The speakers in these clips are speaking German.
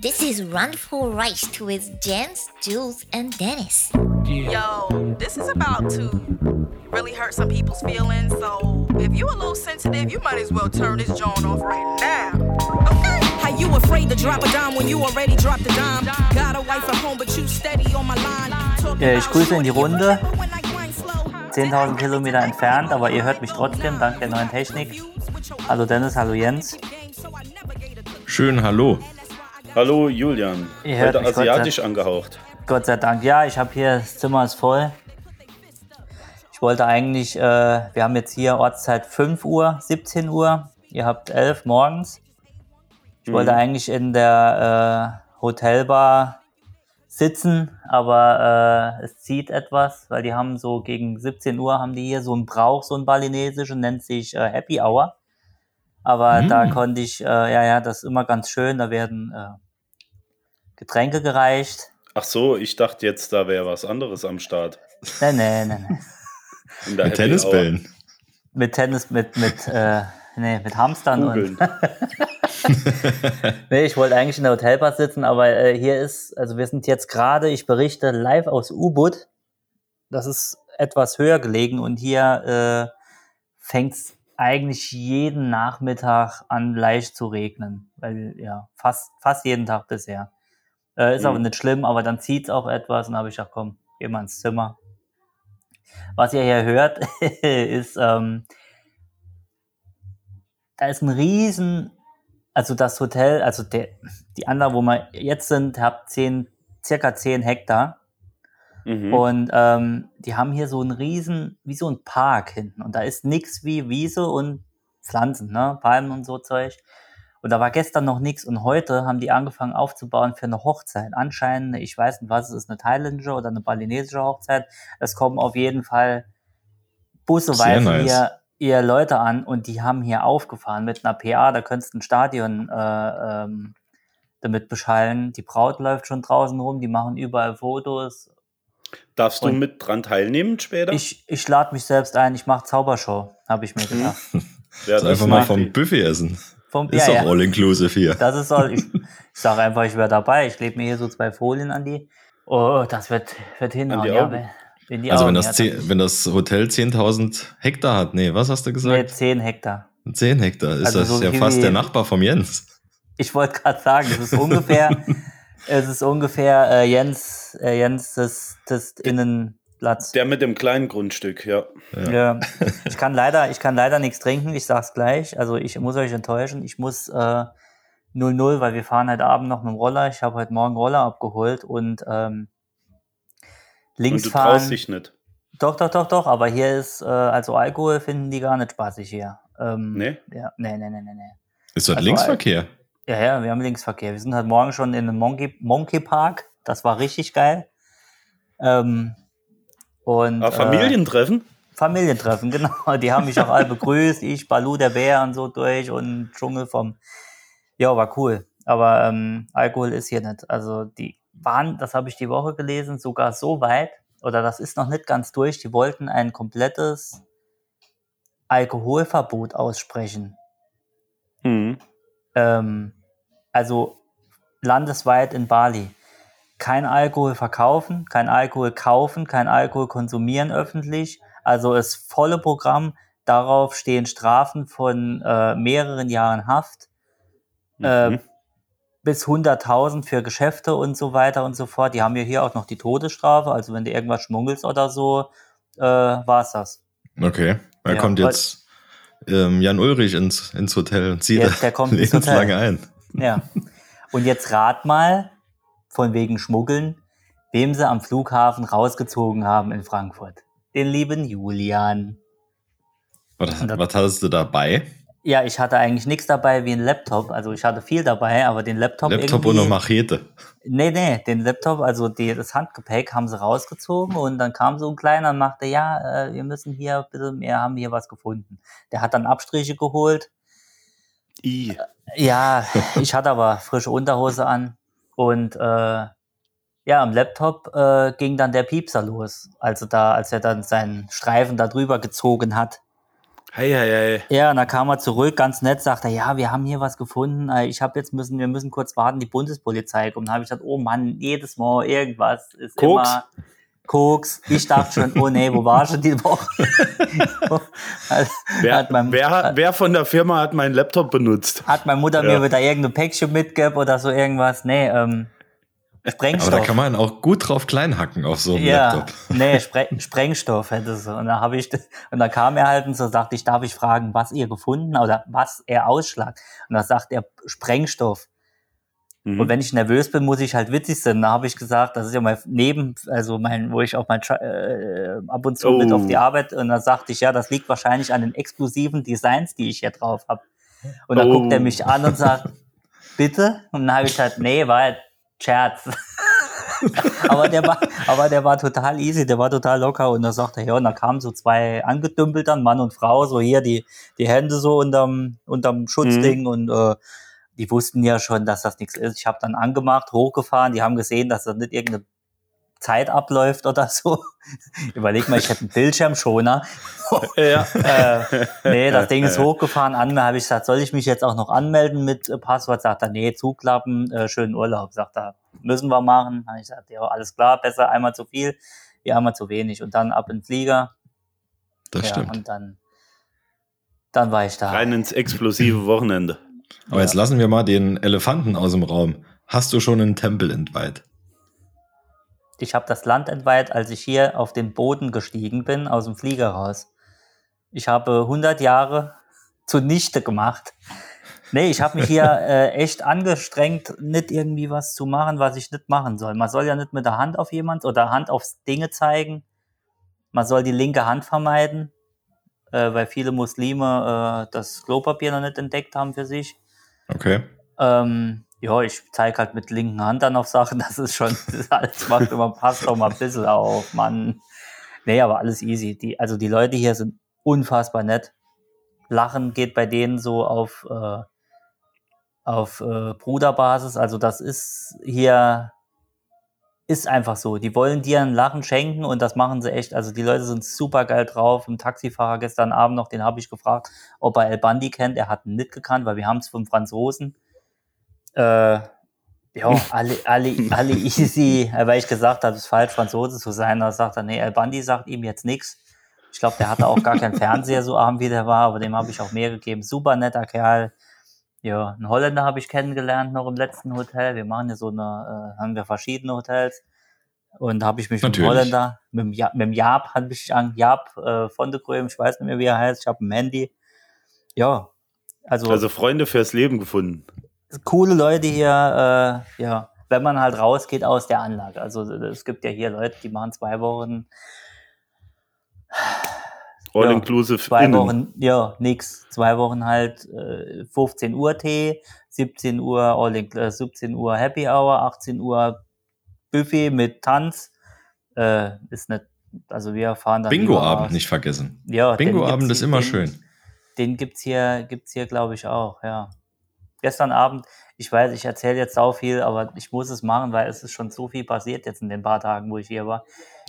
This is Run for Rice with Jens, Jules, and Dennis. Yo, this is about to really hurt some people's feelings. So if you are a little sensitive, you might as well turn this joint off right now. Okay? How you afraid to drop a dime when you already dropped a dime? Got a wife at home, but you steady on my line. Talking Ja, ich grüße in die Runde. but when I grind slow, 10.000 Kilometer entfernt, aber ihr hört mich trotzdem, dank der neuen Technik. Hallo Dennis, hallo Jens. Schön, hallo. Hallo Julian, Ihr heute mich, Gott sei- asiatisch angehaucht. Gott sei Dank. Ja, ich habe hier, das Zimmer ist voll. Ich wollte eigentlich, äh, wir haben jetzt hier Ortszeit 5 Uhr, 17 Uhr. Ihr habt 11 morgens. Ich wollte eigentlich in der äh, Hotelbar sitzen, aber äh, es zieht etwas, weil die haben so gegen 17 Uhr haben die hier so einen Brauch, so ein balinesischen, nennt sich äh, Happy Hour. Aber da konnte ich, äh, ja, ja, das ist immer ganz schön, da werden äh, Getränke gereicht. Ach so, ich dachte jetzt, da wäre was anderes am Start. Nee, nee, nee, nee. In der Mit Tennisbällen. Mit Tennis, mit, mit, äh, nee, mit Hamstern. Kugeln. Nee, ich wollte eigentlich in der Hotelbar sitzen, aber äh, hier ist, also wir sind jetzt gerade, ich berichte live aus Ubud. Das ist etwas höher gelegen und hier äh, fängt es eigentlich jeden Nachmittag an leicht zu regnen. Weil ja, fast, fast jeden Tag bisher. Äh, ist aber Mhm. nicht schlimm, aber dann zieht es auch etwas und habe ich gedacht, komm, geh mal ins Zimmer. Was ihr hier hört, ist, ähm, da ist ein riesen, also das Hotel, also der, die andere, wo wir jetzt sind, hat zehn, circa 10 Hektar. Mhm. Und ähm, die haben hier so einen riesen, wie so ein Park hinten. Und da ist nix wie Wiese und Pflanzen, ne? Palmen und so Zeug. Und da war gestern noch nichts. Und heute haben die angefangen aufzubauen für eine Hochzeit. Anscheinend, ich weiß nicht, was es ist, eine thailändische oder eine balinesische Hochzeit. Es kommen auf jeden Fall busseweise nice. hier, hier Leute an und die haben hier aufgefahren mit einer PA. Da könntest du ein Stadion äh, ähm, damit beschallen. Die Braut läuft schon draußen rum, die machen überall Fotos. Darfst du mit dran teilnehmen später? Ich, ich lade mich selbst ein, ich mache Zaubershow, habe ich mir gedacht. ja, Also einfach mal vom Buffet essen. Vom, Ist ja, doch ja, all-inclusive hier. das ist all. Ich, ich sage einfach, ich wäre dabei. Ich lebe mir hier so zwei Folien an die. Oh, das wird, wird hinhauen, ja. Wenn- Also Augen, wenn das, ja, zehn, wenn das Hotel 10.000 Hektar hat, nee, was hast du nee, gesagt? 10 Hektar. 10 Hektar, ist Also das so ja fast der Nachbar vom Jens. Ich wollte gerade sagen, es ist ungefähr, es ist ungefähr äh, Jens, äh, Jens das, das Innenplatz. Der mit dem kleinen Grundstück, ja. Ja. Ich kann leider, ich kann leider nichts trinken, ich sag's gleich. Also ich muss euch enttäuschen. Ich muss äh, 0-0, weil wir fahren heute Abend noch mit dem Roller. Ich habe heute Morgen Roller abgeholt und ähm, links Und du fahren. traust dich nicht. Doch, doch, doch, doch, aber hier ist, äh, also Alkohol finden die gar nicht spaßig hier. Ähm, Nee? Ja, nee, nee, nee, nee, nee. Ist das Also, Linksverkehr? Ja, ja, wir haben Linksverkehr. Wir sind heute Morgen schon in einem Monkey, Monkey Park. Das war richtig geil. Ähm, und Ah, Äh, Familientreffen? Familientreffen, genau. Die haben mich auch alle begrüßt. Ich, Balu, der Bär und so durch und Dschungel vom. Ja, war cool. Aber ähm, Alkohol ist hier nicht. Also die waren, das habe ich die Woche gelesen, sogar so weit, oder das ist noch nicht ganz durch, die wollten ein komplettes Alkoholverbot aussprechen. Mhm. Ähm, also landesweit in Bali. Kein Alkohol verkaufen, kein Alkohol kaufen, kein Alkohol konsumieren öffentlich. Also das volle Programm. Darauf stehen Strafen von äh, mehreren Jahren Haft äh, Mhm. bis 100.000 für Geschäfte und so weiter und so fort. Die haben ja hier auch noch die Todesstrafe. Also wenn du irgendwas schmuggelst oder so, äh, war's das. Okay. Da Ja, kommt jetzt ähm, Jan Ulrich ins, ins Hotel und zieht Der- der kommt ins lebenslange ein. Ja. Und jetzt rat mal, von wegen Schmuggeln, wem sie am Flughafen rausgezogen haben in Frankfurt. Den lieben Julian. Was, das- was hattest du dabei? Ja, ich hatte eigentlich nichts dabei wie ein Laptop. Also ich hatte viel dabei, aber den Laptop, Laptop und eine Machete. Nee, nee, den Laptop, also die, das Handgepäck haben sie rausgezogen und dann kam so ein kleiner und machte, ja, äh, wir müssen hier bitte, wir haben hier was gefunden. Der hat dann Abstriche geholt. I. Ja, ich hatte aber frische Unterhose an und äh, ja, am Laptop äh, ging dann der Piepser los, also da, als er dann seinen Streifen da drüber gezogen hat. Hei, hei, hei. Ja, und dann kam er zurück, ganz nett, sagte er, ja, wir haben hier was gefunden. Äh, Ich habe jetzt müssen, wir müssen kurz warten, die Bundespolizei kommt. Dann habe ich gesagt, oh Mann, jedes Mal irgendwas ist Koks? immer Koks. Ich dachte schon, oh nee, wo war schon die Woche? Wer, hat, mein, wer, wer von der Firma hat meinen Laptop benutzt? hat meine Mutter Ja. mir wieder irgendein Päckchen mitgegeben oder so irgendwas? Nee, ähm, Aber Sprengstoff. da kann man auch gut drauf kleinhacken auf so einem ja, Laptop. nee, Spre Sprengstoff hätte sie. Und da habe ich, das- und dann kam er halt und so sagte ich, darf ich fragen, was ihr gefunden oder was er ausschlagt? Und da sagt er Sprengstoff. Mhm. Und wenn ich nervös bin, muss ich halt witzig sein. Da habe ich gesagt, das ist ja mein Neben, also mein, wo ich auch mein äh, ab und zu mit Oh. auf die Arbeit und da sagte ich, ja, das liegt wahrscheinlich an den exklusiven Designs, die ich hier drauf habe. Und dann Oh. guckt er mich an und sagt, bitte? Und dann habe ich gesagt, nee, war halt Scherz. aber, der war, aber der war total easy, der war total locker und da sagte er, ja, und da kamen so zwei angedümpelt dann, Mann und Frau, so hier die, die Hände so unterm, unterm Schutzding und äh, die wussten ja schon, dass das nichts ist. Ich habe dann angemacht, hochgefahren, die haben gesehen, dass das nicht irgendeine Zeit abläuft oder so. Überleg mal, ich hätte einen Bildschirmschoner. Ja. äh, nee, das Ding ist hochgefahren. An, da habe ich gesagt, soll ich mich jetzt auch noch anmelden mit äh, Passwort? Sagt er, nee, zuklappen, äh, schönen Urlaub. Sagt er, müssen wir machen. Habe ich gesagt, ja, alles klar, besser einmal zu viel, wie einmal zu wenig. Und dann ab in den Flieger. Das ja, stimmt. und dann, dann war ich da. Rein ins explosive Wochenende. Aber jetzt lassen wir mal den Elefanten aus dem Raum. Hast du schon einen Tempel entweiht? Ich habe das Land entweiht, als ich hier auf den Boden gestiegen bin, aus dem Flieger raus. Ich habe 100 Jahre zunichte gemacht. Nee, ich habe mich hier äh, echt angestrengt, nicht irgendwie was zu machen, was ich nicht machen soll. Man soll ja nicht mit der Hand auf jemand oder Hand aufs Dinge zeigen. Man soll die linke Hand vermeiden, äh, weil viele Muslime äh, das Klopapier noch nicht entdeckt haben für sich. Okay. Ähm, ja, ich zeige halt mit linken Hand dann auf Sachen, das ist schon, das alles macht immer, passt doch mal ein bisschen auf, Mann. Nee, aber alles easy. Die, also die Leute hier sind unfassbar nett. Lachen geht bei denen so auf, äh, auf äh, Bruderbasis. Also das ist hier, ist einfach so. Die wollen dir ein Lachen schenken und das machen sie echt. Also die Leute sind super geil drauf. Ein Taxifahrer gestern Abend noch, den habe ich gefragt, ob er El Bandi kennt. Er hat ihn nicht gekannt, weil wir haben es vom Franzosen. Äh, ja, alle, alle, alle easy, weil ich gesagt habe, es ist falsch, Franzose zu sein. Da sagt er, nee, El Bandi sagt ihm jetzt nichts. Ich glaube, der hatte auch gar keinen Fernseher so arm wie der war, aber dem habe ich auch mehr gegeben. Super netter Kerl. Ja, einen Holländer habe ich kennengelernt noch im letzten Hotel. Wir machen ja so eine, äh, haben wir verschiedene Hotels. Und da habe ich mich mit dem Natürlich. Holländer, mit dem, ja, mit dem Jaap, hat mich an Jaap äh, von der Gröm, ich weiß nicht mehr, wie er heißt, ich habe ein Handy. Ja, also, Also Freunde fürs Leben gefunden. coole Leute hier, äh, ja, wenn man halt rausgeht aus der Anlage. Also es gibt ja hier Leute, die machen zwei Wochen, All Ja, inclusive zwei innen. Wochen, ja, nix, zwei Wochen halt äh, 15 Uhr Tee, 17 Uhr All in, äh, 17 Uhr Happy Hour, 18 Uhr Buffet mit Tanz. Äh, ist nicht, also wir fahren dann Bingo-Abend nicht vergessen. Ja, Bingo-Abend ist immer den, schön. Den gibt's hier, gibt's hier, glaube ich, auch, ja. Gestern Abend, ich weiß, ich erzähle jetzt sau viel, aber ich muss es machen, weil es ist schon so viel passiert jetzt in den paar Tagen, wo ich hier war.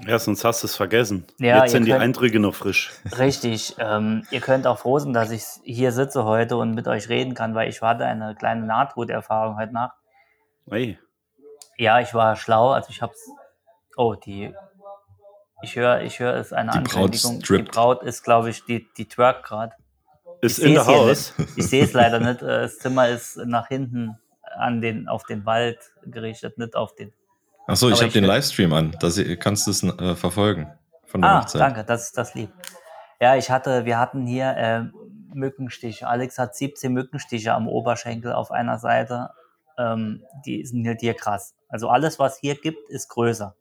Ja, sonst hast du es vergessen. Ja, Jetzt sind ihr die könnt- Eindrücke noch frisch. Richtig. Ähm, ihr könnt auch froh sein, dass ich hier sitze heute und mit euch reden kann, weil ich hatte eine kleine Nahtoderfahrung heute Nacht. Hey. Ja, ich war schlau, also ich hab's. Oh, die. Ich höre, ich höre, es eine Die Braut Ankündigung. Die strippt. Braut ist, glaube ich, die, die twerk gerade. Ist Ich in der Haus. Ich sehe es leider nicht. Äh, Das Zimmer ist nach hinten an den, auf den Wald gerichtet, nicht auf den. Achso, ich habe den Livestream an. Da kannst du es äh, verfolgen. Von der Ah, Hochzeit. danke, das ist das lieb. Ja, ich hatte, wir hatten hier äh, Mückenstiche. Alex hat 17 Mückenstiche am Oberschenkel auf einer Seite. Ähm, die sind halt hier krass. Also alles, was hier gibt, ist größer.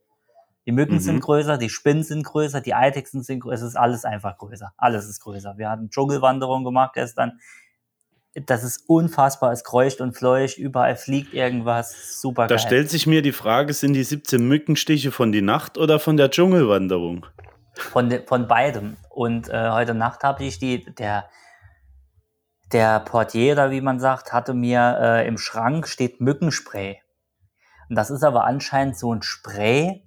Die Mücken Mhm. sind größer, die Spinnen sind größer, die Eidechsen sind größer. Es ist alles einfach größer. Alles ist größer. Wir hatten Dschungelwanderung gemacht gestern. Das ist unfassbar. Es kreucht und fleucht. Überall fliegt irgendwas. Super Da geil. stellt sich mir die Frage, sind die 17 Mückenstiche von die Nacht oder von der Dschungelwanderung? Von, de, von beidem. Und äh, heute Nacht habe ich die, der, der Portier, oder wie man sagt, hatte mir äh, im Schrank steht Mückenspray. Und das ist aber anscheinend so ein Spray,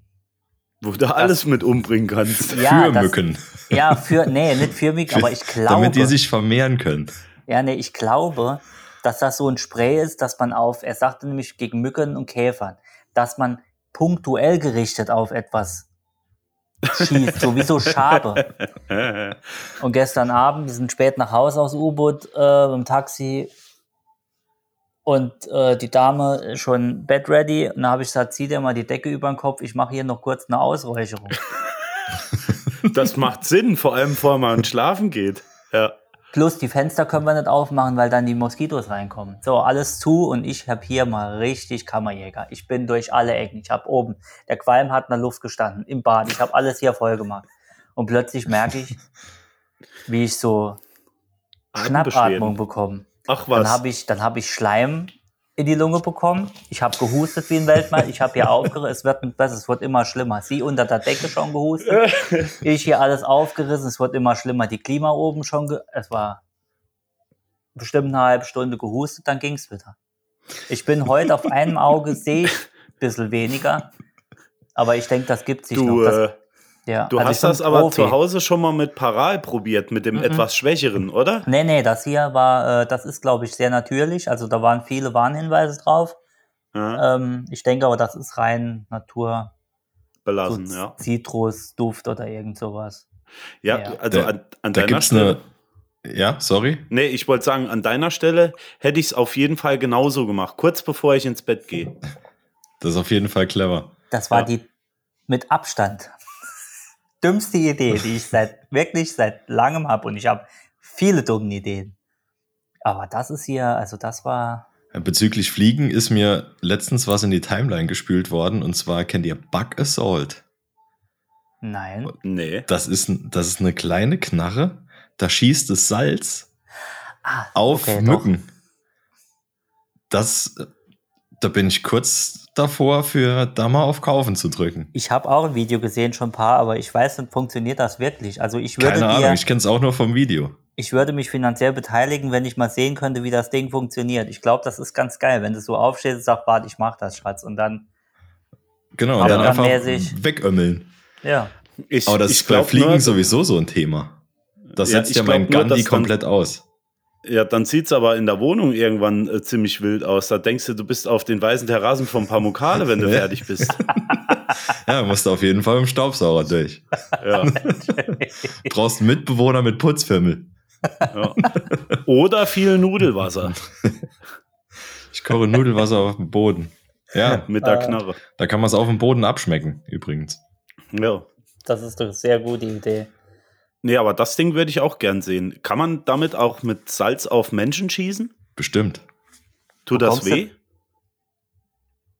Wo du alles mit umbringen kannst. Ja, für das- Mücken. Ja, für, nee, nicht für mich, aber ich glaube. Damit die sich vermehren können. Ja, nee, ich glaube, dass das so ein Spray ist, dass man auf, er sagte nämlich gegen Mücken und Käfern, dass man punktuell gerichtet auf etwas schießt, so wie so Schabe. Und gestern Abend, wir sind spät nach Hause aus U-Boot äh, im Taxi und äh, die Dame schon bed ready. Und dann habe ich gesagt, zieh dir mal die Decke über den Kopf, ich mache hier noch kurz eine Ausräucherung. Das macht Sinn, vor allem bevor man schlafen geht. Ja. Plus die Fenster können wir nicht aufmachen, weil dann die Moskitos reinkommen. So, alles zu und ich habe hier mal richtig Kammerjäger. Ich bin durch alle Ecken. Ich habe oben, der Qualm hat in der Luft gestanden, im Bad. Ich habe alles hier voll gemacht. Und plötzlich merke ich, wie ich so Schnappatmung bekomme. Ach Dann was. habe ich, dann habe ich Schleim in die Lunge bekommen. Ich habe gehustet wie ein Weltmeister. Ich habe hier aufgerissen. Es wird nicht besser. Es wird immer schlimmer. Sie unter der Decke schon gehustet. Ich hier alles aufgerissen. Es wird immer schlimmer. Die Klima oben schon. Es war bestimmt eine halbe Stunde gehustet. Dann ging's wieder. Ich bin heute auf einem Auge sehe ich ein bisschen weniger. Aber ich denke, das gibt sich Du, noch. Das, äh, ja, du also hast das aber Profi. zu Hause schon mal mit Paral probiert, mit dem etwas schwächeren, oder? Nee, nee, das hier war, äh, das ist, glaube ich, sehr natürlich. Also da waren viele Warnhinweise drauf. Ja, Ähm, ich denke aber, das ist rein Natur, so belassen, ja. Zitrusduft oder irgend sowas. Ja, ja. also Da- an, an Da deiner gibt's Stelle. eine. Ja, sorry. Nee, ich wollte sagen, an deiner Stelle hätte ich es auf jeden Fall genauso gemacht, kurz bevor ich ins Bett gehe. Das ist auf jeden Fall clever. Das war Ja. die mit Abstand dümmste Idee, die ich seit wirklich seit langem habe. Und ich habe viele dumme Ideen. Aber das ist hier, also das war. Bezüglich Fliegen ist mir letztens was in die Timeline gespült worden und zwar kennt ihr Bug Assault. Nein. Nee. Das ist, das ist eine kleine Knarre, da schießt das Salz Ah, auf okay, doch. Mücken. Das, äh, da bin ich kurz davor, für da mal auf Kaufen zu drücken. Ich habe auch ein Video gesehen, schon ein paar, aber ich weiß nicht, funktioniert das wirklich? Also ich würde Keine dir, Ahnung, ich kenne es auch nur vom Video. ich würde mich finanziell beteiligen, wenn ich mal sehen könnte, wie das Ding funktioniert. Ich glaube, das ist ganz geil, wenn du so aufstehst und sagst, warte, ich mach das, Schatz. Und dann, Genau, und dann dann einfach mäßig- wegömmeln. ja. Ich, Aber das ich ist bei Fliegen nur, sowieso so ein Thema. Das Ja, setzt ja mein nur, Gandhi dann- komplett aus. Ja, dann sieht's aber in der Wohnung irgendwann äh, ziemlich wild aus. Da denkst du, du bist auf den weißen Terrassen vom Pamukale, wenn du Ja. fertig bist. Ja, musst du auf jeden Fall im Staubsauger durch. Ja, Brauchst einen Mitbewohner mit Putzfimmel. ja. Oder viel Nudelwasser Ich koche Nudelwasser auf dem Boden. Ja, mit der Äh. Knarre. da kann man es auf dem Boden abschmecken, übrigens. Ja. Das ist doch eine sehr gute Idee. Nee, aber das Ding würde ich auch gern sehen. Kann man damit auch mit Salz auf Menschen schießen? Bestimmt. Tut das Bekommst du- weh?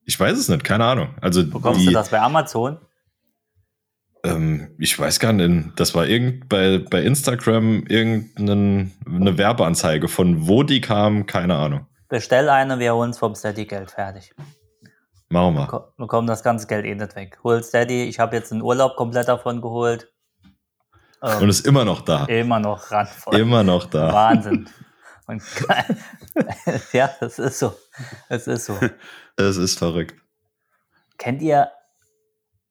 Ich weiß es nicht, keine Ahnung. Also Bekommst die, du das bei Amazon? ähm, ich weiß gar nicht, das war irgend bei, bei Instagram irgendeine Werbeanzeige von wo die kam, keine Ahnung. Bestell eine, wir holen uns vom Steady Geld fertig. Machen wir. Ko- Bekommen das ganze Geld eh nicht weg. Hol Steady, ich habe jetzt einen Urlaub komplett davon geholt. Ähm, Und ist immer noch da. immer noch randvoll. Immer noch da. Wahnsinn. Und ja, das ist so. Es ist so. Es ist verrückt. Kennt ihr?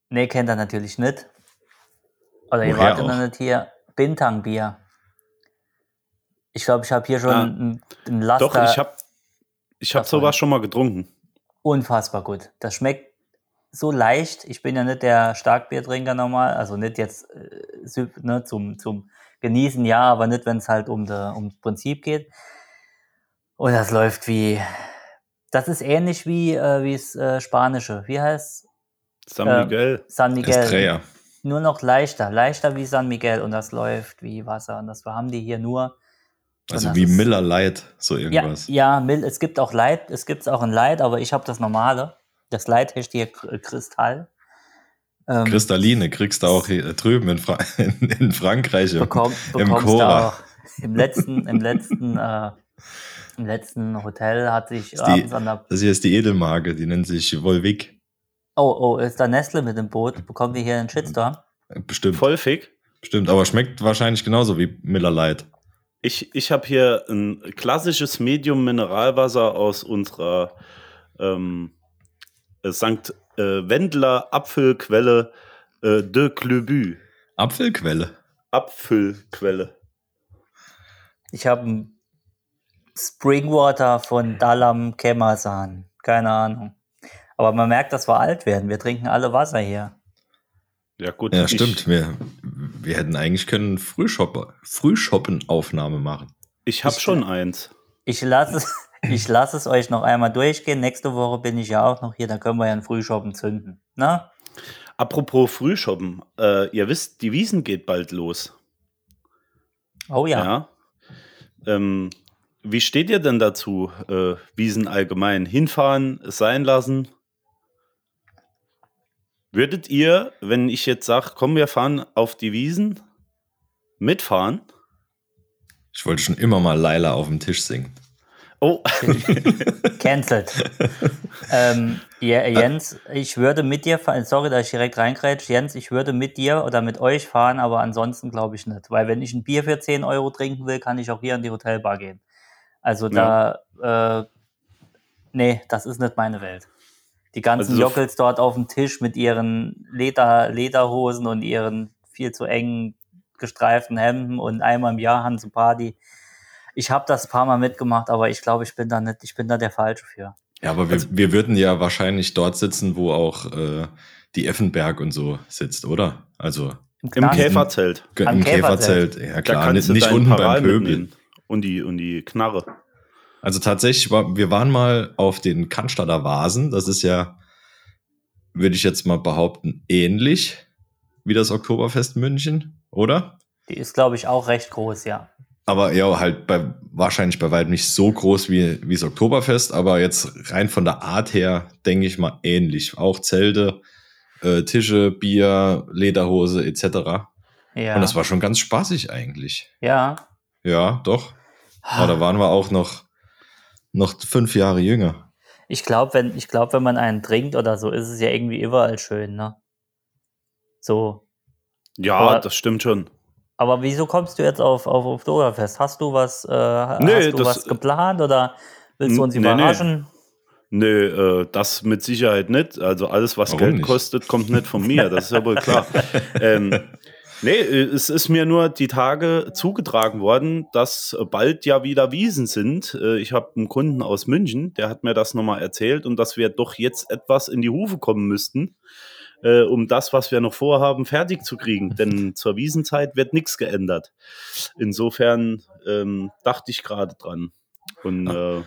Nee, kennt ihr natürlich nicht. Oder ihr Woher wart noch nicht hier. Bintang-Bier. Ich glaube, ich habe hier schon Ah. ein, ein Laster. Doch, ich habe ich hab sowas schon mal getrunken. unfassbar gut. Das schmeckt so leicht. Ich bin ja nicht der Starkbiertrinker normal, also nicht jetzt äh, ne, zum, zum Genießen, ja, aber nicht, wenn es halt um, de, um das Prinzip geht. Und das läuft wie. Das ist ähnlich wie äh, wie das äh, Spanische. Wie heißt San Ähm, Miguel. San Miguel? Estrella. Nur noch leichter, leichter wie San Miguel und das läuft wie Wasser. Und das haben die hier nur. Also das wie ist- Miller Light, so Ja, irgendwas. ja, Mil- es gibt auch Light, es gibt auch ein Light, aber ich habe das normale. Das Light heißt hier Kristall. Ähm, Kristalline kriegst du auch hier drüben in, Fra in, in Frankreich im, bekomm, im bekommst du Cora. auch. Im letzten, im letzten, äh, im letzten Hotel hat sich die- abends an der. Das hier ist die Edelmarke, die nennt sich Volvic. Oh, oh, ist da Nestle mit dem Boot? Bekommen wir hier einen Shitstorm? Bestimmt. Voll fick. Bestimmt, aber schmeckt wahrscheinlich genauso wie Miller Light. Ich, ich habe hier ein klassisches Medium-Mineralwasser aus unserer ähm, äh, St. Äh, Wendler Apfelquelle Äh, de Clubü. Apfelquelle. Apfelquelle. Ich habe ein Springwater von Dalam Kemasan. Keine Ahnung. Aber man merkt, dass wir alt werden. Wir trinken alle Wasser hier. Ja, gut. Ja, stimmt. Wir, wir hätten eigentlich können Frühshoppen, Frühschoppen-Aufnahme machen. Ich habe schon eins. Ich lasse es, ich lasse es euch noch einmal durchgehen. Nächste Woche bin ich ja auch noch hier. Da können wir ja einen Frühschoppen zünden. Na? Apropos Frühshoppen. Äh, ihr wisst, die Wiesen geht bald los. Oh ja. Ja. Ähm, wie steht ihr denn dazu, äh, Wiesen allgemein? Hinfahren, es sein lassen? Würdet ihr, wenn ich jetzt sage, komm, wir fahren auf die Wiesen, mitfahren? Ich wollte schon immer mal Laila auf dem Tisch singen. Oh, Cancelled. ähm, ja, Jens, ich würde mit dir fahren. Sorry, dass ich direkt reingrätsche. Jens, ich würde mit dir oder mit euch fahren, aber ansonsten glaube ich nicht. Weil wenn ich ein Bier für 10 Euro trinken will, kann ich auch hier in die Hotelbar gehen. Also da, äh, nee, das ist nicht meine Welt. Die ganzen Also so- Jockels dort auf dem Tisch mit ihren Leder, Lederhosen und ihren viel zu engen gestreiften Hemden und einmal im Jahr haben sie Party. Ich habe das ein paar Mal mitgemacht, aber ich glaube, ich bin da nicht, ich bin da der Falsche für. Ja, aber wir, wir würden ja wahrscheinlich dort sitzen, wo auch äh, die Effenberg und so sitzt, oder? Also im Knast. Käferzelt. ge- Am im Käferzelt. Käferzelt. Ja klar, nicht, nicht unten Paral beim Pöbel. Und die, und die Knarre. Also tatsächlich, war, wir waren mal auf den Cannstatter Vasen. Das ist ja, würde ich jetzt mal behaupten, ähnlich wie das Oktoberfest München, oder? Die ist, glaube ich, auch recht groß, ja. Aber ja, halt bei, wahrscheinlich bei weitem nicht so groß wie, wie das Oktoberfest, aber jetzt rein von der Art her, denke ich mal, ähnlich. Auch Zelte, äh, Tische, Bier, Lederhose etc. Ja. Und das war schon ganz spaßig eigentlich. ja. Ja, doch. Aber da waren wir auch noch, noch fünf Jahre jünger. Ich glaube, wenn, ich glaub, wenn man einen trinkt oder so, ist es ja irgendwie überall schön, ne? So. Ja, Aber- das stimmt schon. Aber wieso kommst du jetzt auf, auf Oktoberfest? Hast du was, äh, Nee, hast du das- was geplant oder willst du uns Nee, nee. überraschen? Nö, äh, das mit Sicherheit nicht. Also alles, was Warum Geld nicht? kostet, kommt nicht von mir. Das ist ja wohl klar. ähm, nee, es ist mir nur die Tage zugetragen worden, dass bald ja wieder Wiesen sind. Äh, ich habe einen Kunden aus München, der hat mir das nochmal erzählt und dass wir doch jetzt etwas in die Hufe kommen müssten, äh, um das, was wir noch vorhaben, fertig zu kriegen. Denn zur Wiesenzeit wird nichts geändert. Insofern ähm, dachte ich gerade dran. Und äh,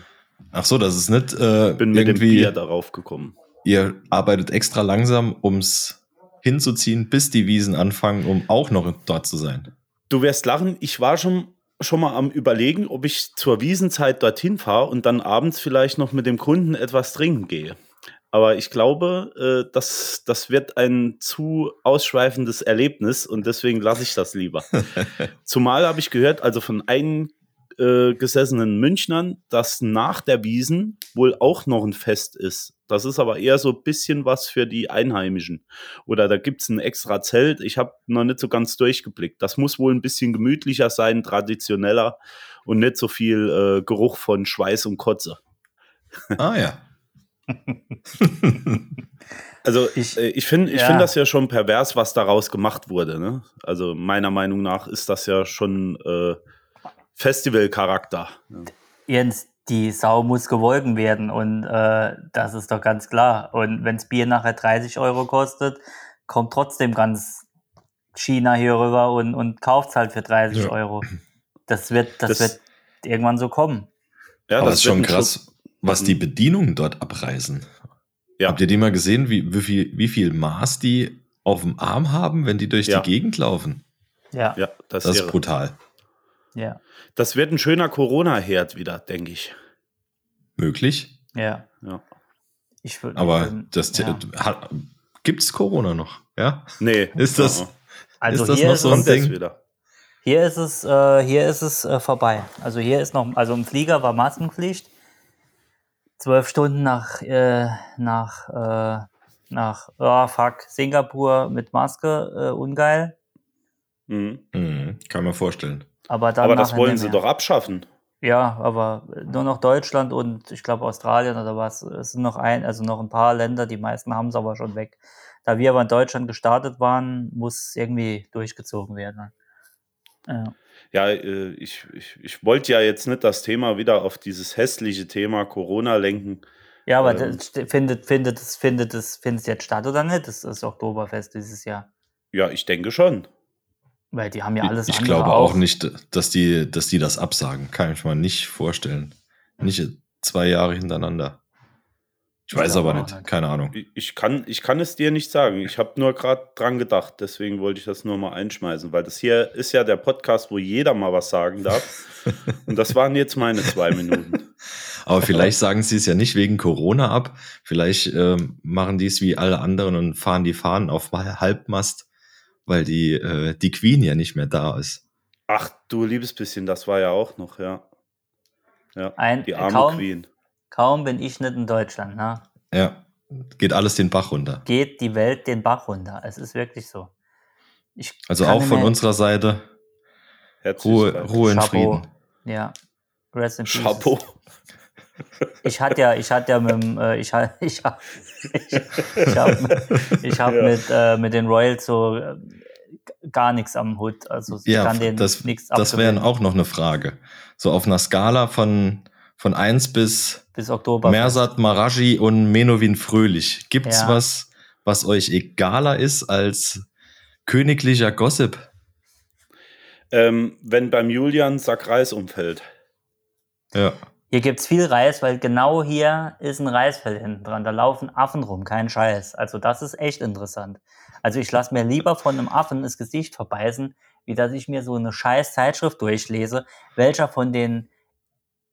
Ach so, das ist nicht äh, bin mit dem Bier darauf gekommen. ihr arbeitet extra langsam, ums hinzuziehen, bis die Wiesen anfangen, um auch noch dort zu sein. Du wirst lachen, ich war schon, schon mal am Überlegen, ob ich zur Wiesenzeit dorthin fahre und dann abends vielleicht noch mit dem Kunden etwas trinken gehe. Aber ich glaube, äh, das, das wird ein zu ausschweifendes Erlebnis und deswegen lasse ich das lieber. Zumal habe ich gehört, also von eingesessenen Münchnern, dass nach der Wiesen wohl auch noch ein Fest ist. Das ist aber eher so ein bisschen was für die Einheimischen. Oder da gibt es ein extra Zelt. Ich habe noch nicht so ganz durchgeblickt. Das muss wohl ein bisschen gemütlicher sein, traditioneller und nicht so viel äh, Geruch von Schweiß und Kotze. Ah ja. Also Ich- ich, äh, ich finde ich ja. find das ja schon pervers, was daraus gemacht wurde. Ne? Also meiner Meinung nach ist das ja schon äh, Festivalcharakter. Jens, die Sau muss gewolken werden und äh, das ist doch ganz klar. Und wenns Bier nachher 30 Euro kostet, kommt trotzdem ganz China hier rüber und, und kauft's halt für 30 Ja. Euro. Das wird, das, Das- wird irgendwann so kommen. Ja, Aber es ist schon krass, was die Bedienungen dort abreißen. Ja. Habt ihr die mal gesehen, wie, wie, viel, wie viel Maß die auf dem Arm haben, wenn die durch Ja. die Gegend laufen? Ja, Ja, das, Das ist wäre- brutal. ja, das wird ein schöner Corona-Herd wieder, denke ich. Möglich. ja. Ja. Ich würd, Aber ähm, das ja. hat, gibt's Corona noch? Ja? Nee. Ist das-. Also ist das hier noch ist so es, ein Ding? wieder. Hier ist es, äh, hier ist es äh, vorbei. Also hier ist noch, also im Flieger war Maskenpflicht. Zwölf Stunden nach, äh, nach, äh, nach, oh fuck, Singapur mit Maske, äh, ungeil. Mhm. Mhm, kann man vorstellen. Aber Aber das wollen sie mehr. doch abschaffen. Ja, aber nur noch Deutschland und ich glaube Australien oder was. Es sind noch ein, also noch ein paar Länder, die meisten haben es aber schon weg. Da wir aber in Deutschland gestartet waren, muss irgendwie durchgezogen werden. Ja. Ja, äh, ich, ich, ich wollte ja jetzt nicht das Thema wieder auf dieses hässliche Thema Corona lenken. Ja, aber Ähm. findet, findet es, findet es, findet es jetzt statt oder nicht? Das ist Oktoberfest dieses Jahr. Ja, ich denke schon. Weil die haben ja alles ich andere glaube auch nicht, dass die, dass die das absagen. Kann ich mir nicht vorstellen. Nicht zwei Jahre hintereinander. Ich weiß aber nicht. nicht. Keine Ahnung. Ich- kann, ich kann es dir nicht sagen. Ich habe nur gerade dran gedacht. Deswegen wollte ich das nur mal einschmeißen, weil das hier ist ja der Podcast, wo jeder mal was sagen darf. Und das waren jetzt meine zwei Minuten. Aber vielleicht sagen sie es ja nicht wegen Corona ab. Vielleicht ähm, machen die es wie alle anderen und fahren die Fahnen auf Mal- Halbmast, weil die, äh, die Queen ja nicht mehr da ist. Ach, du liebes bisschen, das war ja auch noch, ja. Ja, Ein- die arme kaum- Queen. Kaum bin ich nicht in Deutschland, ne? Ja, geht alles den Bach runter. geht die Welt den Bach runter. Es ist wirklich so. Ich Also auch von unserer Seite Ruhe. Ruhe in Chapeau. Frieden. Ja. Rest in peace. Chapeau. Ich hatte ja, ich hatte ja mit dem, äh, ich hatte, ich hab, ich, ich hab, ich hab Ja. mit, äh, mit den Royals so äh, gar nichts am Hut. Also ich Ja, kann denen das, nichts das wäre auch noch eine Frage. So auf einer Skala von, von 1 bis bis Oktober. Mersat Maraji und Menowin Fröhlich. Gibt's Ja. was, was euch egaler ist als königlicher Gossip? Ähm, wenn beim Julian Sack Reis umfällt. Ja. Hier gibt's viel Reis, weil genau hier ist ein Reisfeld hinten dran. Da laufen Affen rum, kein Scheiß. Also das ist echt interessant. Also ich lasse mir lieber von einem Affen das Gesicht verbeißen, wie dass ich mir so eine scheiß Zeitschrift durchlese, welcher von den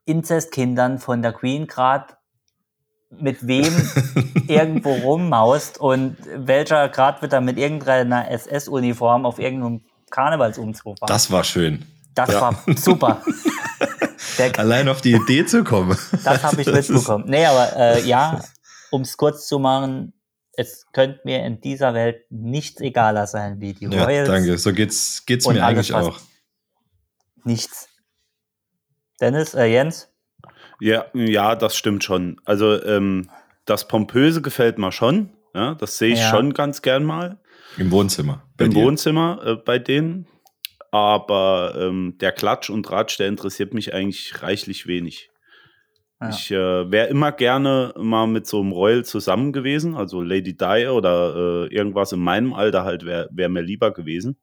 Inzestkindern von der Queen gerade mit wem irgendwo rummaust und welcher gerade wieder mit irgendeiner SS-Uniform auf irgendeinem Karnevalsumzug war. Das war schön. das war super. Der, Allein auf die Idee zu kommen. das habe ich Das mitbekommen. Nee, aber äh, ja, um es kurz zu machen, es könnte mir in dieser Welt nichts egaler sein wie die Ja, Royals. danke. So geht's, geht's mir eigentlich auch. Nichts. Dennis, äh, Jens? Ja, ja, das stimmt schon. Also ähm, das Pompöse gefällt mir schon. Ja, das sehe ich Ja. schon ganz gern mal Im Wohnzimmer. bei im dir. Wohnzimmer äh, bei denen. Aber ähm, der Klatsch und Ratsch, der interessiert mich eigentlich reichlich wenig. Ja. Ich äh, wäre immer gerne mal mit so einem Royal zusammen gewesen, also Lady Di oder äh, irgendwas in meinem Alter halt wäre wär mir lieber gewesen.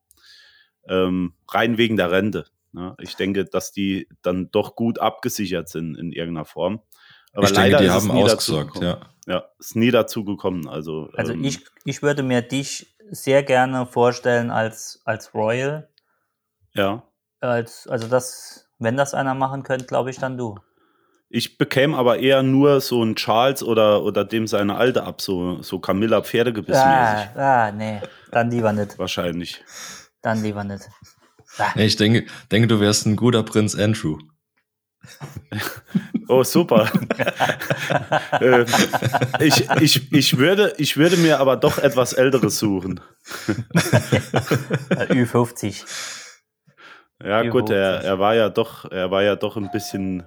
Ähm, rein wegen der Rente. Ne? Ich denke, dass die dann doch gut abgesichert sind in irgendeiner Form. Aber ich denke, die haben nie dazu ausgesorgt, gekommen. ja. Ja, ist nie dazu gekommen. Also, Also ähm, ich, ich würde mir dich sehr gerne vorstellen als, als Royal. ja. Als, also das, wenn das einer machen könnte, glaube ich, dann du. Ich bekäme aber eher nur so einen Charles oder, oder dem seine Alte ab, so, so Camilla Pferdegebissmäßig. Ah, ah, nee, dann lieber nicht. Wahrscheinlich. Dann lieber nicht. Ah, Ich denke, denke, du wärst ein guter Prinz Andrew. Oh, super. ähm, ich, ich, ich, würde, ich würde mir aber doch etwas Älteres suchen. äh, Ü50. Ja, Wie gut, hoch er, er war ja doch, er war ja doch ein bisschen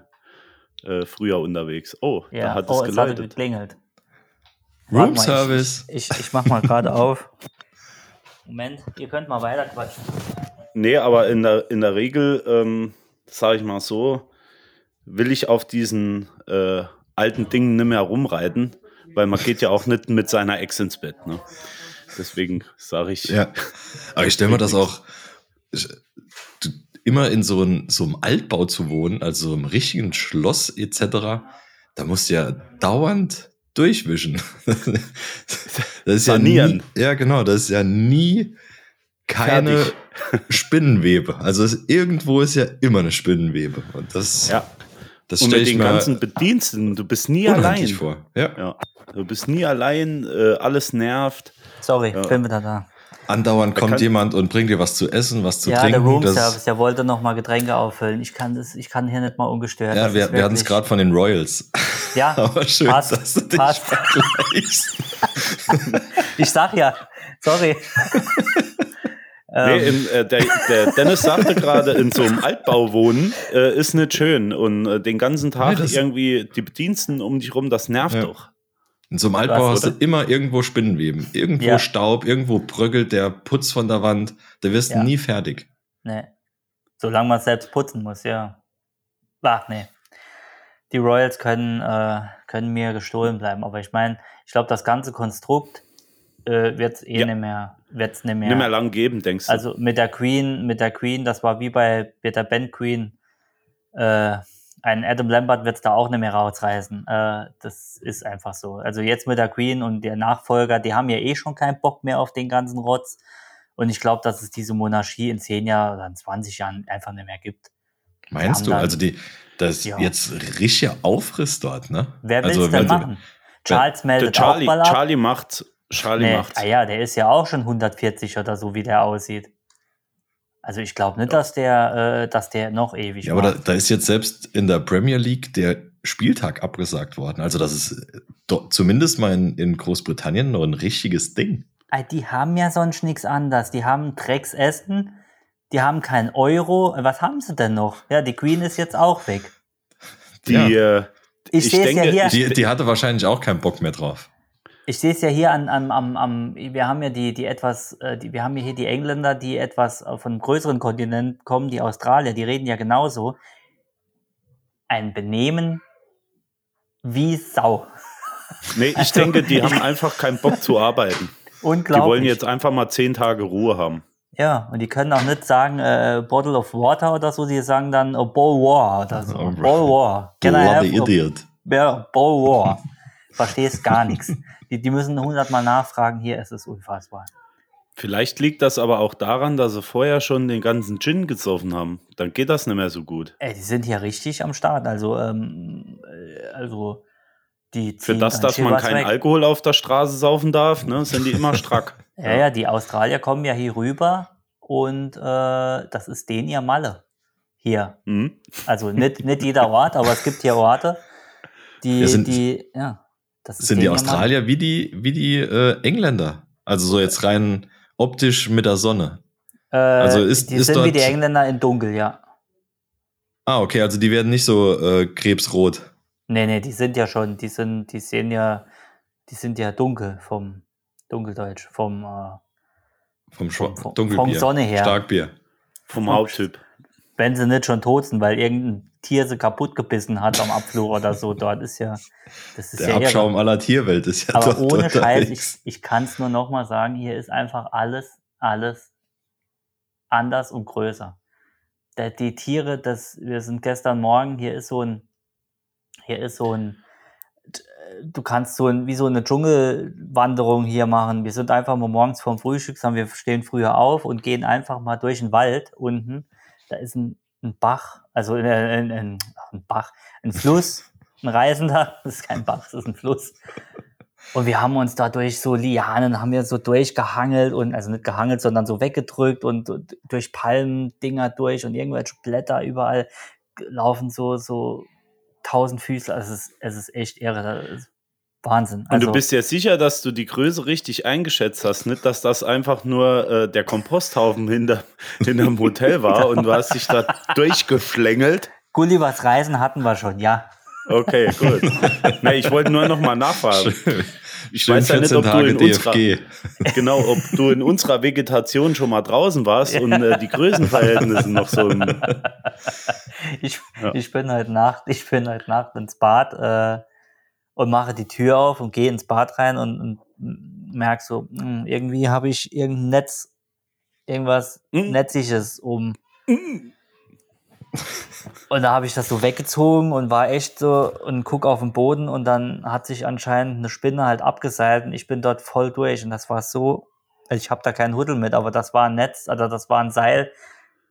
äh, früher unterwegs. Oh, da Ja, hat oh, es jetzt hat geläutet. geklingelt. Room mal, Service. Ich, ich, ich mach mal gerade auf. Moment, ihr könnt mal weiter quatschen. Nee, aber in der, in der Regel, ähm, sage ich mal so, will ich auf diesen äh, alten Dingen nicht mehr rumreiten, weil man geht ja auch nicht mit seiner Ex ins Bett. Ne? Deswegen sage ich, Ja. Aber ich stelle mir das auch ich- du, immer in so, ein, so einem Altbau zu wohnen, also so einem richtigen Schloss etc. Da musst du ja dauernd durchwischen. Das ist Sanieren. Ja, nie, ja, genau. Das ist ja nie keine Fertig. Spinnenwebe. Also es, irgendwo ist ja immer eine Spinnenwebe. Und das, ja. das Und mit den ganzen Bediensteten, du bist nie allein. vor. Ja. Ja. Du bist nie allein, äh, alles nervt. Sorry, Ja. bin wieder da. Andauernd kommt jemand und bringt dir was zu essen, was zu ja, trinken. der Room Das- Service, der wollte noch mal Getränke auffüllen. Ich kann das, ich kann hier nicht mal ungestört. Ja, wir, wir hatten es gerade von den Royals. Ja, Aber schön, passt, dass du dich passt. vergleichst. Ich sag ja, sorry. Nee, Ähm, in, äh, der, der Dennis sagte gerade, in so einem Altbau wohnen äh, ist nicht schön und äh, den ganzen Tag Nee, irgendwie die Bediensten um dich rum, das nervt Ja. doch. In so einem Altbau hast du immer irgendwo Spinnenweben. Irgendwo Ja. Staub, irgendwo bröckelt der Putz von der Wand. Da wirst du Ja. nie fertig. Nee. Solange man es selbst putzen muss, ja. Ach, nee. Die Royals können, äh, können mir gestohlen bleiben. Aber ich meine, ich glaube, das ganze Konstrukt äh, wird es eh Ja. nicht mehr, wird's nicht mehr. Nicht mehr lang geben, denkst du? Also mit der Queen, mit der Queen, das war wie bei mit der Band Queen. Äh, ein Adam Lambert wird es da auch nicht mehr rausreißen. Äh, das ist einfach so. Also jetzt mit der Queen und der Nachfolger, die haben ja eh schon keinen Bock mehr auf den ganzen Rotz. Und ich glaube, dass es diese Monarchie in 10 Jahren oder in 20 Jahren einfach nicht mehr gibt. Meinst du? dann- Also die, das ist Ja. jetzt richtiger Aufriss dort, ne? Wer will es also, denn machen? Charles der meldet Charlie, auch mal ab. Charlie macht, Charlie Nee, macht. ah ja, der ist ja auch schon 140 oder so, wie der aussieht. Also ich glaube nicht, dass der, äh, dass der noch ewig Ja, aber da, da ist jetzt selbst in der Premier League der Spieltag abgesagt worden. Also das ist äh, do, zumindest mal in, in Großbritannien noch ein richtiges Ding. Ah, Die haben ja sonst nichts anderes. Die haben Drecksessen, die haben kein Euro. Was haben sie denn noch? Ja, die Queen ist jetzt auch weg. Die, Ja. äh, Ich, sehe es ja hier. Die, die hatte wahrscheinlich auch keinen Bock mehr drauf. Ich sehe es ja hier an, am, am, am, wir haben ja die, die etwas, äh, die, wir haben ja hier die Engländer, die etwas äh, von einem größeren Kontinent kommen, die Australier, die reden ja genauso. Ein Benehmen wie Sau. nee, ich denke, die haben einfach keinen Bock zu arbeiten. Die Unglaublich. wollen jetzt einfach mal zehn Tage Ruhe haben. Ja, und die können auch nicht sagen, äh, Bottle of Water oder so, die sagen dann a Bowl War oder so. Oh, Bowl War. Can I have a- Idiot. Ja, Bowl War. Verstehst gar nichts. Die, die müssen hundertmal nachfragen, hier ist es unfassbar. Vielleicht liegt das aber auch daran, dass sie vorher schon den ganzen Gin gesoffen haben. Dann geht das nicht mehr so gut. Ey, die sind hier richtig am Start. Also, ähm, äh, also die Für das, dass man keinen weg. Alkohol auf der Straße saufen darf, ne, sind die immer strack. Ja, ja, die Australier kommen ja hier rüber und äh, das ist denen ihr Malle. Hier. Mhm. Also nicht, nicht jeder Ort, aber es gibt hier Orte, die, Ja, sind- die, ja. Sind die. Australier wie die, wie die äh, Engländer? Also so jetzt rein optisch mit der Sonne. Äh, Also ist- die ist sind wie dort- die Engländer in dunkel, ja. Ah, okay, also die werden nicht so äh, krebsrot. Nee, nee, die sind ja schon, die sind, die sehen ja, die sind ja dunkel vom Dunkeldeutsch, vom äh, Vom, Schwa Vom- Dunkelbier. vom Sonne her. Starkbier. Vom Haupttyp. Wenn sie nicht schon tot sind, weil irgendein Tier sie kaputt gebissen hat am Abflug oder so. Dort ist ja, das ist Der ja irre. Abschaum aller Tierwelt ist ja Aber dort ohne Scheiß, ich, ich kann es nur noch mal sagen, hier ist einfach alles, alles anders und größer. Der, die Tiere, das, wir sind gestern Morgen, hier ist so ein, hier ist so ein, du kannst so ein, wie so eine Dschungelwanderung hier machen. Wir sind einfach mal morgens vorm Frühstück, sagen wir stehen früher auf und gehen einfach mal durch den Wald unten. Da ist ein, ein Bach, also ein, ein, ein, ein Bach, ein Fluss, ein Reisender, das ist kein Bach, das ist ein Fluss. Und wir haben uns da durch so Lianen, haben wir so durchgehangelt und, also nicht gehangelt, sondern so weggedrückt und, und durch Palmendinger durch und irgendwelche Blätter überall laufen so, so tausend Füße. Also es ist, es ist echt irre. Wahnsinn. Und Also, du bist ja sicher, dass du die Größe richtig eingeschätzt hast, nicht, dass das einfach nur äh, der Komposthaufen hinter, hinterm Hotel war und du hast dich da durchgeschlängelt. Gullivers Reisen hatten wir schon, ja. Okay, gut. nee, ich wollte nur noch mal nachfragen. Ich Schön weiß ja nicht, 14 ob du in unserer, genau, ob du in unserer Vegetation schon mal draußen warst und äh, die Größenverhältnisse noch so im, Ich, Ja. ich bin heute Nacht, ich bin heute Nacht ins Bad äh, und mache die Tür auf und gehe ins Bad rein und, und merke so, hm, irgendwie habe ich irgendein Netz, irgendwas Mm. Netziges um. Und da habe ich das so weggezogen und war echt so und guck auf den Boden und dann hat sich anscheinend eine Spinne halt abgeseilt und ich bin dort voll durch und das war so, also ich habe da keinen Huddel mit, aber das war ein Netz, also das war ein Seil,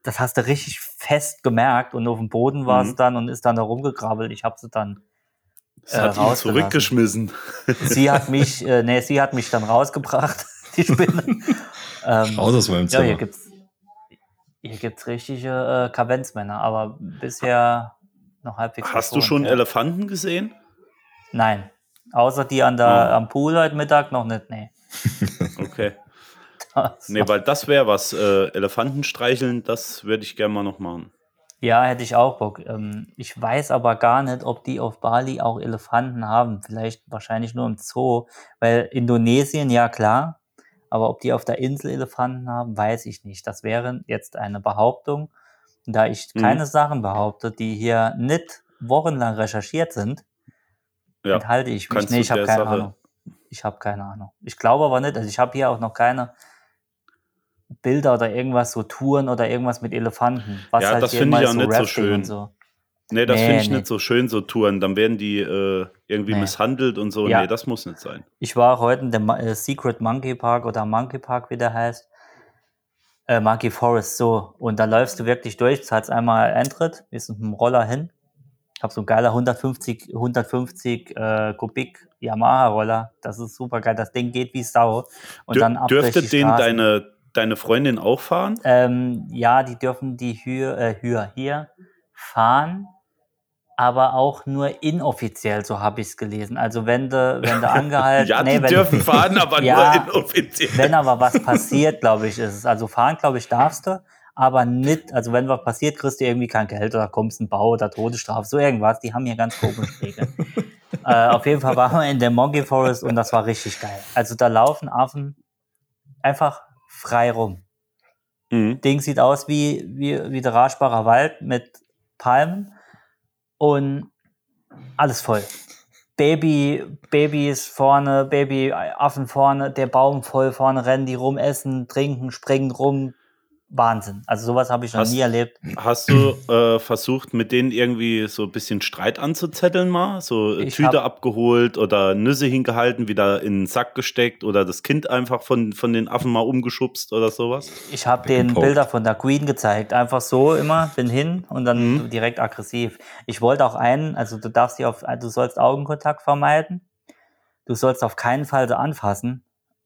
das hast du richtig fest gemerkt und auf dem Boden war es Mhm. dann und ist dann da rumgekrabbelt. Ich habe sie dann, das Äh, hat ihn zurückgeschmissen. sie hat mich, äh, nee, sie hat mich dann rausgebracht, die Spinne. ähm, Raus aus meinem ja, Zimmer. hier gibt's, hier gibt's richtige äh, Kavenzmänner, aber bisher noch halbwegs. Hast du schon ja. Elefanten gesehen? Nein. Außer die an der, Ah. am Pool heute Mittag noch nicht, nee. Okay. Nee, weil das wäre was. Äh, Elefanten streicheln, das würde ich gerne mal noch machen. Ja, hätte ich auch Bock. Ähm, ich weiß aber gar nicht, ob die auf Bali auch Elefanten haben. Vielleicht wahrscheinlich nur im Zoo, weil Indonesien, ja klar, aber ob die auf der Insel Elefanten haben, weiß ich nicht. Das wäre jetzt eine Behauptung. Da ich Mhm. keine Sachen behaupte, die hier nicht wochenlang recherchiert sind, Ja. enthalte ich mich. kannst Nee, ich habe keine Sache- Ahnung. Ich habe keine Ahnung. Ich glaube aber nicht. Also ich habe hier auch noch keine Bilder oder irgendwas, so Touren oder irgendwas mit Elefanten. Was Ja, halt das finde ich auch so nicht so schön. So. Nee, das Nee, finde ich nee. nicht so schön, so Touren. Dann werden die äh, irgendwie Nee. misshandelt und so. Ja. Nee, das muss nicht sein. Ich war heute in dem äh, Secret Monkey Park oder Monkey Park, wie der heißt. Äh, Monkey Forest, so. Und da läufst du wirklich durch, zahlst einmal Eintritt, bist mit dem Roller hin. Ich habe so ein geiler 150, 150 äh, Kubik Yamaha-Roller. Das ist super geil. Das Ding geht wie Sau. Und Dür dann ab dürfte den deine, deine Freundin auch fahren? Ähm, ja, die dürfen die hier, äh, hier, hier fahren, aber auch nur inoffiziell, so habe ich es gelesen. Also wenn du, wenn du angehalten ja, die nee, wenn, dürfen fahren, aber Ja, nur inoffiziell. Wenn aber was passiert, glaube ich, ist es. Also fahren, glaube ich, darfst du, aber nicht, also wenn was passiert, kriegst du irgendwie kein Geld oder kommst ein Bau oder Todesstrafe, so irgendwas. Die haben hier ganz komische Regeln. äh, auf jeden Fall waren wir in der Monkey Forest und das war richtig geil. Also da laufen Affen einfach frei rum. Mhm. Ding sieht aus wie, wie, wie der Raschbacher Wald mit Palmen und alles voll. Baby, Babys vorne, Babyaffen vorne, der Baum voll vorne, rennen die rum, essen, trinken, springen rum. Wahnsinn. Also sowas habe ich noch Hast- nie erlebt. Hast du äh, versucht, mit denen irgendwie so ein bisschen Streit anzuzetteln mal? So Ich Tüte hab- abgeholt oder Nüsse hingehalten, wieder in den Sack gesteckt oder das Kind einfach von, von den Affen mal umgeschubst oder sowas? Ich habe den. Bilder von der Queen gezeigt. Einfach so immer, bin hin und dann Mhm. direkt aggressiv. Ich wollte auch einen, also du darfst die auf, du sollst Augenkontakt vermeiden. Du sollst auf keinen Fall sie anfassen.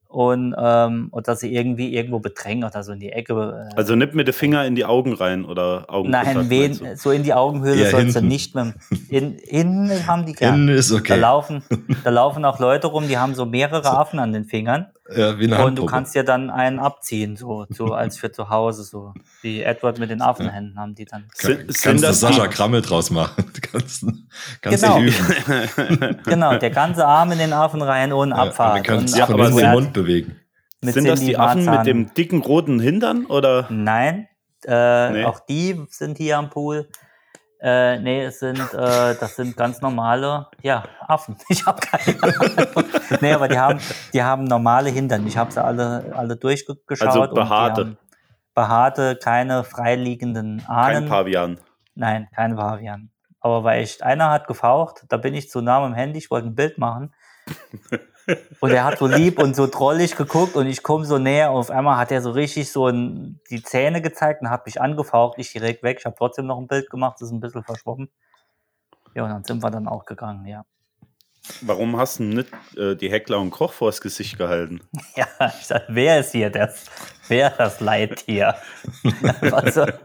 Und, ähm, und dass sie irgendwie irgendwo bedrängen oder so in die Ecke. Äh, Also nicht mit den Finger in die Augen rein oder Augenkontakt. Nein, wen, so in die Augenhöhle Eher sollst du nicht mit dem- in, innen haben die gern. Innen ist Da okay. laufen, da laufen auch Leute rum, die haben so mehrere Affen an den Fingern Ja, wie eine und du kannst dir dann einen abziehen, so, so als für zu Hause, so. Wie Edward mit den Affenhänden haben die dann. Sind- Kann, sind kannst du das Sascha die- Krammel draus machen. Du kannst, kannst Genau. üben. Genau, der ganze Arm in den Affen rein ohne Ja, und Abfahrt. dann kannst Ja, aber den Mund bewegen. mit Sind das die Affen mit dem dicken roten Hintern oder? Nein, äh, Nee. auch die sind hier am Pool. Äh, nee, es sind, äh, das sind ganz normale, ja, Affen. Ich habe keine Ahnung. nee, aber die haben, die haben normale Hintern. Ich habe sie alle, alle durchgeschaut. Also behaarte. Behaarte, keine freiliegenden Kein Ahnen. Pavian. Nein, keine Pavian. Aber weil ich, einer hat gefaucht, da bin ich zu nah am Handy, ich wollte ein Bild machen. Und er hat so lieb und so drollig geguckt und ich komme so näher und auf einmal hat er so richtig so ein, die Zähne gezeigt und hat mich angefaucht, ich direkt weg. Ich habe trotzdem noch ein Bild gemacht, das ist ein bisschen verschwommen. Ja, und dann sind wir dann auch gegangen, ja. Warum hast du nicht äh, die Heckler und Koch vors Gesicht gehalten? Ja, ich dachte, wer ist hier das, wer ist das Leittier? also,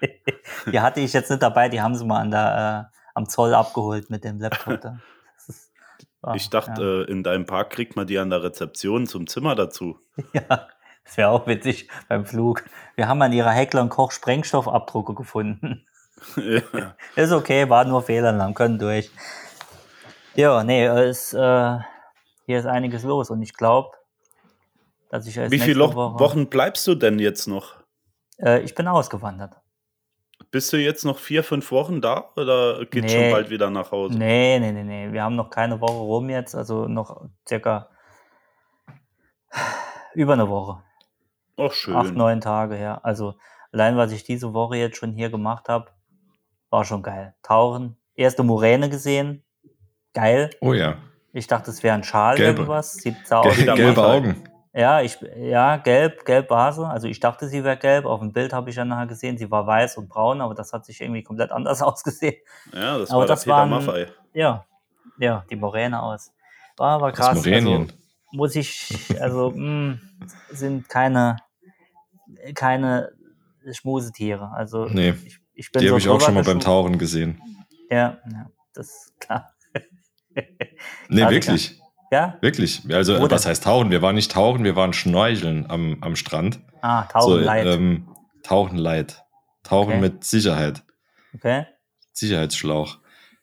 die hatte ich jetzt nicht dabei, die haben sie mal an der, äh, am Zoll abgeholt mit dem Laptop. Da. War- Ich dachte, ja. äh, in deinem Park kriegt man die an der Rezeption zum Zimmer dazu. Ja, das wäre auch witzig beim Flug. Wir haben an ihrer Heckler und Koch Sprengstoffabdrucke gefunden. Ja. Ist okay, war nur Fehlalarm, können durch. Ja, nee, es, äh, hier ist einiges los und ich glaube, dass ich erst Wie viele Woche, Wochen bleibst du denn jetzt noch? Äh, ich bin ausgewandert. Bist du jetzt noch vier, fünf Wochen da oder geht Nee. schon bald wieder nach Hause? Nee, nee, nee, nee. Wir haben noch keine Woche rum jetzt, also noch circa über eine Woche. Ach, schön. Acht, neun Tage her. Also allein, was ich diese Woche jetzt schon hier gemacht habe, war schon geil. Tauchen, erste Moräne gesehen, geil. Oh ja. Ich dachte, es wäre ein Schal Gelbe. irgendwas. Sieht wieder gelbe Maffei. Augen. Ja, ich, ja, gelb, gelb war sie. Also ich dachte, sie wäre gelb. Auf dem Bild habe ich ja nachher gesehen, sie war weiß und braun, aber das hat sich irgendwie komplett anders ausgesehen. Ja, das Aber war das Peter waren- Maffei. Ja, ja, die Moräne aus. War aber krass. Morenien. Also, muss ich, also, mh, sind keine, keine Schmusetiere. Also, Nee, ich, ich bin Die so habe ich auch schon mal beim Tauchen gesehen. Ja, ja, das ist klar. Nee, wirklich. Ja? Wirklich. Also, Wo was heißt tauchen? Wir waren nicht tauchen, wir waren schnorcheln am, am Strand. Ah, Tauchen leid. Ähm, tauchen leid. Tauchen Okay. mit Sicherheit. okay. Sicherheitsschlauch.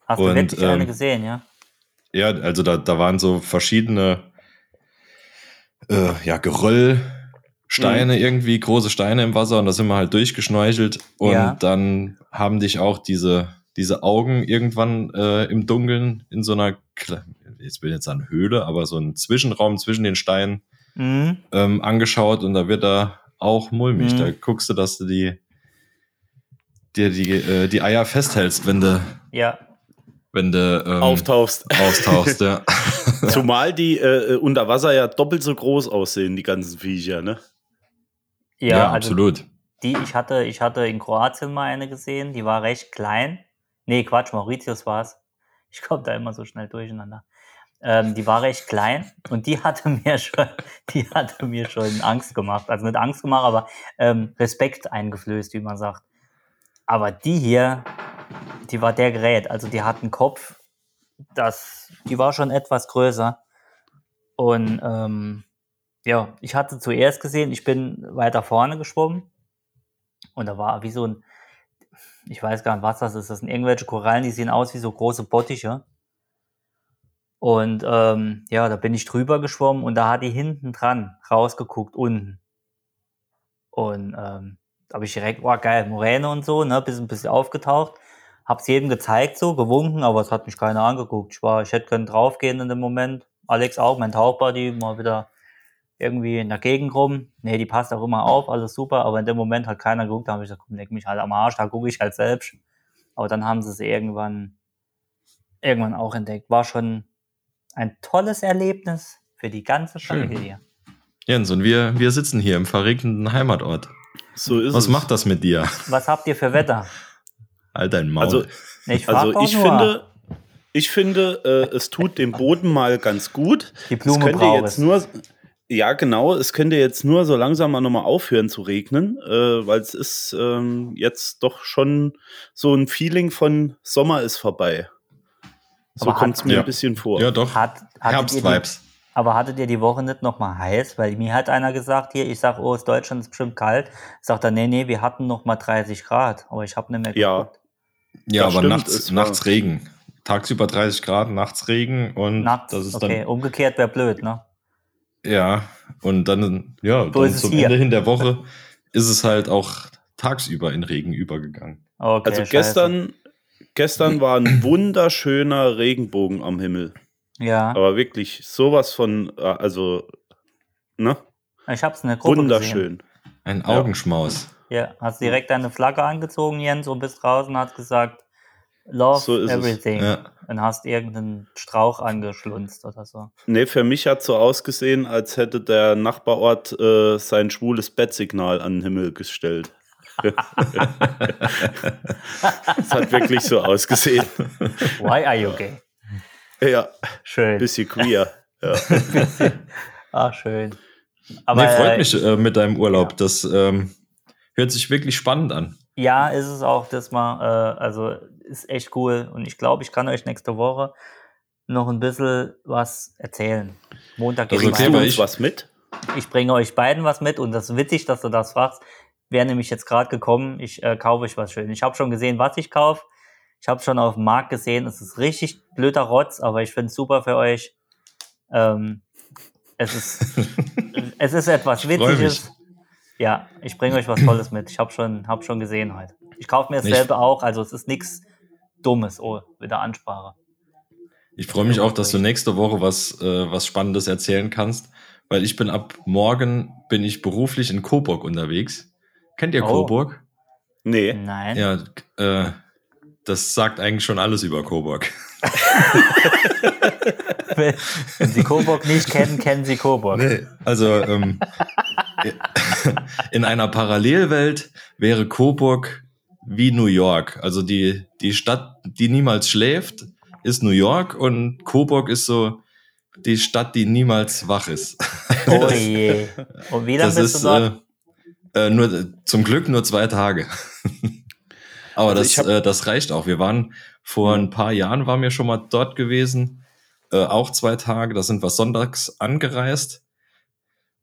Hast du und, wirklich eine ähm, gesehen, ja? Ja, also da, da waren so verschiedene äh, ja, Geröllsteine irgendwie, große Steine im Wasser und da sind wir halt durchgeschnorchelt und Ja. dann haben dich auch diese, diese Augen irgendwann äh, im Dunkeln in so einer, kle- jetzt bin ich jetzt an Höhle, aber so ein Zwischenraum zwischen den Steinen Mhm. ähm, angeschaut und da wird da auch mulmig. Mhm. Da guckst du, dass du die, dir die, äh, die Eier festhältst, wenn du, Ja. wenn du ähm, Auftauchst. austauchst. ja. Zumal die äh, unter Wasser ja doppelt so groß aussehen, die ganzen Viecher, ne? Ja, ja, also absolut. Die, ich hatte, ich hatte in Kroatien mal eine gesehen, die war recht klein. Nee, Quatsch, Mauritius war es. Ich komme da immer so schnell durcheinander. Ähm, die war recht klein und die hatte mir schon, die hatte mir schon Angst gemacht. Also nicht Angst gemacht, aber ähm, Respekt eingeflößt, wie man sagt. Aber die hier, die war der Gerät. Also die hat einen Kopf, das, die war schon etwas größer. Und ähm, ja, ich hatte zuerst gesehen, ich bin weiter vorne geschwommen und da war wie so ein, ich weiß gar nicht, was das ist. Das sind irgendwelche Korallen, die sehen aus wie so große Bottiche. Und ähm, ja, da bin ich drüber geschwommen und da hat die hinten dran rausgeguckt, unten. Und ähm, da habe ich direkt, oh geil, Moräne und so, ne, bisschen, bisschen aufgetaucht. Hab's jedem gezeigt, so, gewunken, aber es hat mich keiner angeguckt. Ich war, ich hätte können draufgehen in dem Moment. Alex auch, mein Tauchbuddy, mal wieder irgendwie in der Gegend rum. Nee, die passt auch immer auf, alles super, aber in dem Moment hat keiner geguckt, da habe ich gesagt, komm, leck mich halt am Arsch, da gucke ich halt selbst. Aber dann haben sie es irgendwann, irgendwann auch entdeckt. War schon ein tolles Erlebnis für die ganze Schön. Familie. Jens, und wir, wir sitzen hier im verregneten Heimatort. So ist Was es. macht das mit dir? Was habt ihr für Wetter? Halt dein Maul. Also, ich also ich finde, ich finde, äh, es tut dem Boden mal ganz gut. Die Blume es könnte braucht jetzt es. nur, ja genau, es könnte jetzt nur so langsam mal nochmal aufhören zu regnen, äh, weil es ist ähm, jetzt doch schon so ein Feeling von Sommer ist vorbei. So kommt es mir Ja. ein bisschen vor. ja, doch. Hat, Herbstvibes. aber hattet ihr die Woche nicht noch mal heiß? Weil mir hat einer gesagt, hier, ich sag, oh, ist Deutschland ist bestimmt kalt. Sagt er, nee, nee, wir hatten noch mal 30 Grad. Aber ich habe nicht mehr Ja. geguckt. Ja, das aber stimmt, nachts, nachts Regen. Tagsüber 30 Grad, nachts Regen und Nachts, das ist okay, umgekehrt wäre blöd, ne? dann, ja, und dann, ja, So dann zum hier. Ende hin der Woche ist es halt auch tagsüber in Regen übergegangen. Okay, Also scheiße. gestern, gestern war ein wunderschöner Regenbogen am Himmel. Ja, Aber wirklich sowas von, äh, also, ne? ich hab's in der Gruppe gesehen. Wunderschön. Ein Augenschmaus. Ja, hast direkt deine Flagge angezogen, Jens, und bist draußen, hast gesagt, Love So ist es. everything. Ja. Und hast irgendeinen Strauch angeschlunzt oder so. Nee, für mich hat so ausgesehen, als hätte der Nachbarort äh, sein schwules Bettsignal an den Himmel gestellt. Es hat wirklich so ausgesehen. Why are you gay? Ja, Schön. bisschen queer. Ja. Ach, schön. Aber nee, freut äh, mich äh, mit deinem Urlaub. Das ähm, hört sich wirklich spannend an. Ja, ist es auch das mal, äh, also ist echt cool. Und ich glaube, ich kann euch nächste Woche noch ein bisschen was erzählen. Montag geht Also es okay, uns ich- was mit? Ich bringe euch beiden was mit und das ist witzig, dass du das fragst. Wäre nämlich jetzt gerade gekommen, ich äh, kaufe euch was schön. Ich habe schon gesehen, was ich kaufe. Ich habe schon auf dem Markt gesehen. Es ist richtig blöder Rotz, aber ich finde es super für euch. Ähm, es, ist, es ist etwas Witziges. Ja, ich bringe euch was Tolles mit. Ich habe schon, hab schon gesehen heute. Ich kaufe mir Ich- dasselbe auch, also es ist nichts Dummes. Oh, wieder Ansprache. Ich freue mich auch, dass du nächste Woche was, äh, was Spannendes erzählen kannst, weil ich bin ab morgen bin ich beruflich in Coburg unterwegs. Kennt ihr Oh. Coburg? Nee. Nein. Ja, äh, das sagt eigentlich schon alles über Coburg. Wenn Sie Coburg nicht kennen, kennen Sie Coburg. Nee, also ähm, in einer Parallelwelt wäre Coburg wie New York. Also die, die Stadt, die niemals schläft, ist New York und Coburg ist so die Stadt, die niemals wach ist. Oh je. Und wie lange Das bist ist du dort? Äh, nur zum Glück nur zwei Tage. Aber Also das, hab- äh, das reicht auch. Wir waren vor ein paar Jahren waren wir schon mal dort gewesen. äh, auch zwei Tage, da sind wir sonntags angereist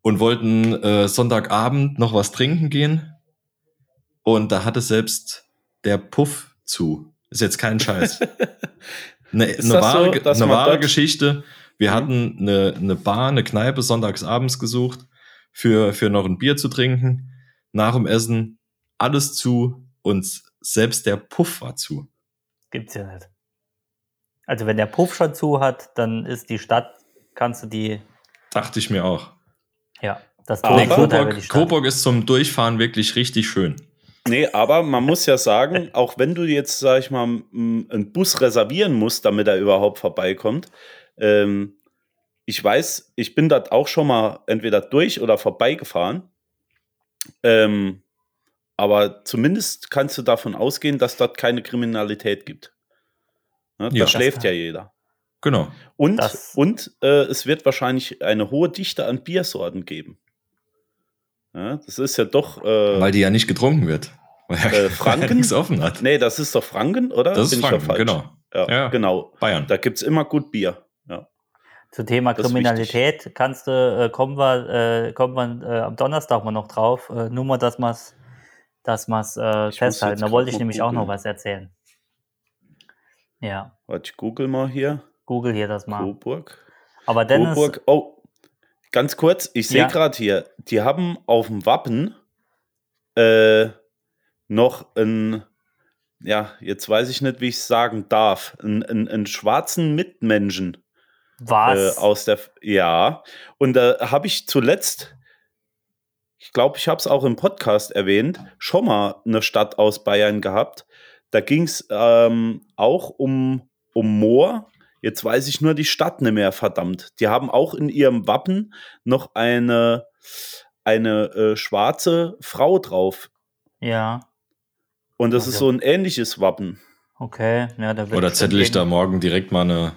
und wollten äh, Sonntagabend noch was trinken gehen. Und da hatte selbst der Puff zu. Ist jetzt kein Scheiß. Eine, eine das wahre, so, eine wahre Geschichte. Wir Mhm. hatten eine, eine Bar, eine Kneipe sonntags abends gesucht, für, für noch ein Bier zu trinken. Nach dem Essen alles zu und selbst der Puff war zu. Gibt's ja nicht. Also wenn der Puff schon zu hat, dann ist die Stadt, kannst du die, Dachte ich mir auch. ja, das Aber- Coburg. Coburg ist zum Durchfahren wirklich richtig schön. Nee, aber man muss ja sagen, auch wenn du jetzt, sag ich mal, einen Bus reservieren musst, damit er überhaupt vorbeikommt, ähm, ich weiß, ich bin dort auch schon mal entweder durch oder vorbeigefahren. Ähm, aber zumindest kannst du davon ausgehen, dass dort keine Kriminalität gibt. Ne, da Ja. schläft ja jeder. Genau. Und, Das- und äh, es wird wahrscheinlich eine hohe Dichte an Biersorten geben. Ja, das ist ja doch. Äh, Weil die ja nicht getrunken wird. Äh, Franken? nichts offen hat. Nee, das ist doch Franken, oder? Das ist Bin ich Franken, genau. Ja, Ja. genau. Bayern. Da gibt es immer gut Bier. Ja. Zu Thema Das Kriminalität kannst du, äh, kommen wir, äh, kommen wir äh, am Donnerstag mal noch drauf. Äh, nur mal, dass wir es dass wir's, äh, festhalten. Da wollte ich nämlich auch noch googeln. was erzählen. Ja, Warte, ich google mal hier. google hier das mal. Coburg. Aber Dennis, Coburg. Oh, ganz kurz. Ich sehe Ja. gerade hier, die haben auf dem Wappen äh, noch ein, ja, jetzt weiß ich nicht, wie ich es sagen darf, einen, einen, einen schwarzen Mitmenschen. Was? Äh, aus der, ja. Und da habe ich zuletzt, ich glaube, ich habe es auch im Podcast erwähnt, schon mal eine Stadt aus Bayern gehabt. Da ging es ähm, auch um, um Moor. Jetzt weiß ich nur die Stadt nicht mehr, verdammt. Die haben auch in ihrem Wappen noch eine, eine äh, schwarze Frau drauf. ja, Und das Also- ist so ein ähnliches Wappen. okay. Ja, da wird Oder zettel ich da morgen direkt mal eine,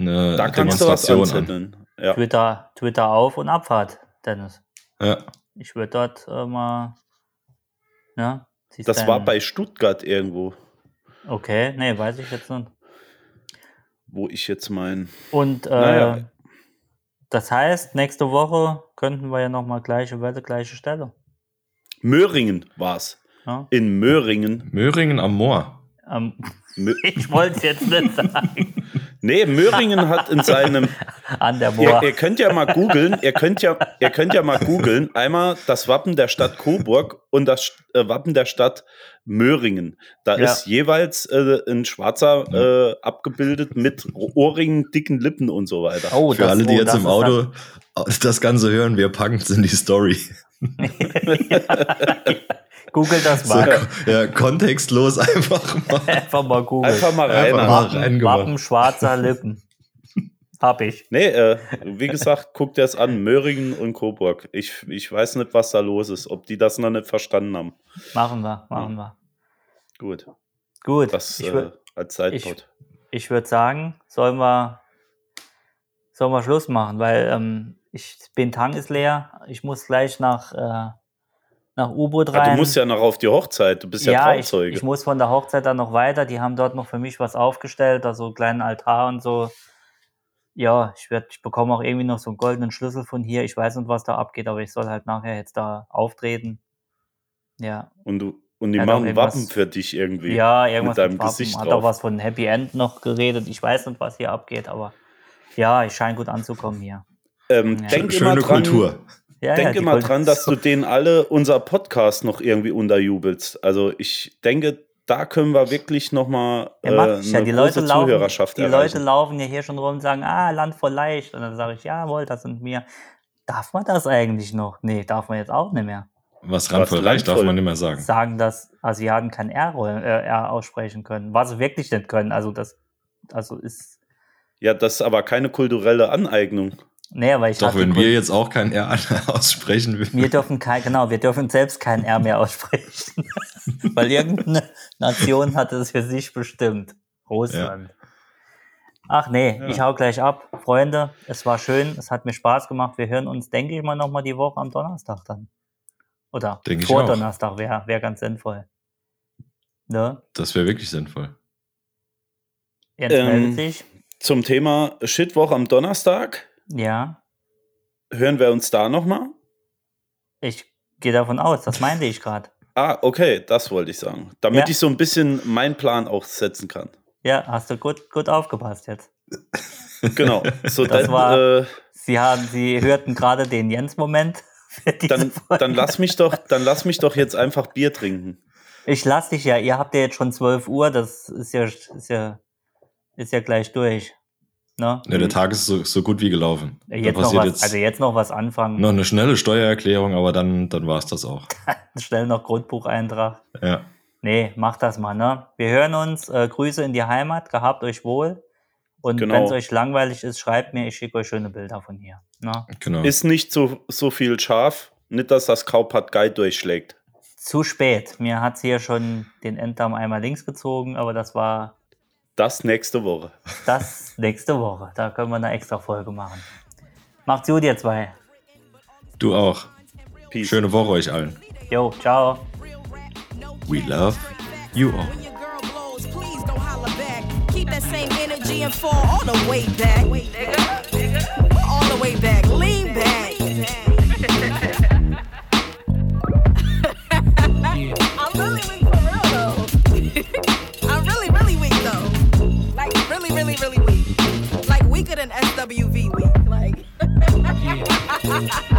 eine Da kannst du was Demonstration an. Ja. Twitter, Twitter auf und Abfahrt, Dennis. Ja. Ich würde dort äh, mal. Ja, Das dein- war bei Stuttgart irgendwo, Okay, nee, weiß ich jetzt nicht. wo ich jetzt mein. Und äh, Naja. das heißt, nächste Woche könnten wir ja nochmal gleiche Wette, gleiche Stelle. Möhringen war's. Ja? In Möhringen. Möhringen am Moor. Mö ich wollte es jetzt nicht sagen. nee, Möhringen hat in seinem. An der Ihr, Moor. ihr könnt ja mal googeln, ihr könnt ja, ihr könnt ja mal googeln, einmal das Wappen der Stadt Coburg und das äh, Wappen der Stadt Möhringen. Da Ja. ist jeweils äh, ein Schwarzer äh, abgebildet mit Ohrringen, dicken Lippen und so weiter. Oh, Für das- alle, die oh, jetzt im Auto das Ganze hören, wir packen es in die Story. Google das So, mal. ja, kontextlos einfach mal. Einfach mal googeln. Einfach mal rein. Einfach mal Wappen, reingemacht. Wappen schwarzer Lippen. Hab ich. Nee, äh, wie gesagt, guckt ihr es an, Möhringen und Coburg. Ich, ich weiß nicht, was da los ist, ob die das noch nicht verstanden haben. Machen wir, machen wir. Gut, Gut. das ich äh, als Sidepod. ich würde sagen, sollen wir, sollen wir Schluss machen, weil ähm, ich bin Tang ist leer. Ich muss gleich nach, äh, nach U-Boot rein. Ah, du musst ja noch auf die Hochzeit, du bist ja, ja, ich, Trauzeuge. ich muss von der Hochzeit dann noch weiter. Die haben dort noch für mich was aufgestellt, also einen kleinen Altar und so. Ja, ich, werd, ich bekomme auch irgendwie noch so einen goldenen Schlüssel von hier. Ich weiß nicht, was da abgeht, aber ich soll halt nachher jetzt da auftreten. Ja, und, du, und die Ja, machen Wappen für dich irgendwie. ja irgendwas mit deinem Wappen. Gesicht Hat drauf. auch was von Happy End noch geredet. Ich weiß nicht, was hier abgeht, aber ja, ich scheine gut anzukommen hier. Ähm, Ja. denk Schöne immer dran, Kultur. Ja, denk ja, die Gold- dran, dass du denen alle unser Podcast noch irgendwie unterjubelst. Also ich denke, da können wir wirklich noch mal Ja, äh, ja. eine Die Leute, große laufen, Zuhörerschaft die erreichen. Leute laufen ja hier schon rum und sagen, ah, Land voll leicht. Und dann sage ich, jawohl, das sind wir. Darf man das eigentlich noch? Nee, darf man jetzt auch nicht mehr. Was randvoll Was leicht darf man nicht mehr sagen. Sagen, dass Asiaten kein R, rollen- äh, R aussprechen können. Was sie wirklich nicht können. Also das also ist. Ja, das ist aber keine kulturelle Aneignung. Nee, weil ich Doch, wenn wir jetzt auch kein R aussprechen würden. Wir dürfen kein, genau, wir dürfen selbst kein R mehr aussprechen. Weil irgendeine Nation hat es für sich bestimmt. Russland. Ach nee, Ja. ich hau gleich ab. Freunde, es war schön, es hat mir Spaß gemacht. Wir hören uns, denke ich mal, nochmal die Woche am Donnerstag dann. Oder Denke ich vor. Donnerstag wäre wär ganz sinnvoll. Ne? Das wäre wirklich sinnvoll. Jens Ähm, meldet sich. zum Thema Shitwoch am Donnerstag. Ja, Hören wir uns da nochmal? ich gehe davon aus, das meinte ich gerade. Ah, okay, das wollte ich sagen. Damit Ja. ich so ein bisschen meinen Plan auch setzen kann. Ja, hast du gut, gut aufgepasst jetzt. Genau. So, Das dann, war- äh, Sie haben, Sie hörten gerade den Jens-Moment. dann, dann lass mich doch, dann lass mich doch jetzt einfach Bier trinken. Ich lass dich ja, ihr habt ja jetzt schon 12 Uhr, das ist ja, ist ja, ist ja gleich durch. Ne? Ja, der Tag ist so, so gut wie gelaufen. Da Jetzt noch passiert was, jetzt also jetzt noch was anfangen, noch eine schnelle Steuererklärung, aber dann, dann war es das auch. schnell noch Grundbucheintrag. Ja. Nee, macht das mal, ne? Wir hören uns, äh, Grüße in die Heimat, gehabt euch wohl. Und Genau. wenn es euch langweilig ist, schreibt mir, ich schicke euch schöne Bilder von hier. Ne? Genau. Ist nicht so, so viel scharf. Nicht, dass das Kaupad Guy durchschlägt. Zu spät. Mir hat's hier schon den Enddarm einmal links gezogen, aber das war Das nächste Woche. das nächste Woche. Da können wir eine extra Folge machen. Macht's gut, ihr zwei. Du auch. Peace. Schöne Woche euch allen. Jo, ciao. We love you all. Keep that same energy and fall all the way back. All the way back. SWV weak. Like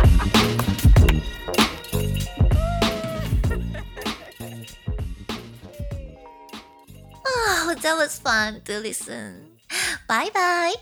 Oh, that was fun to listen. Bye bye.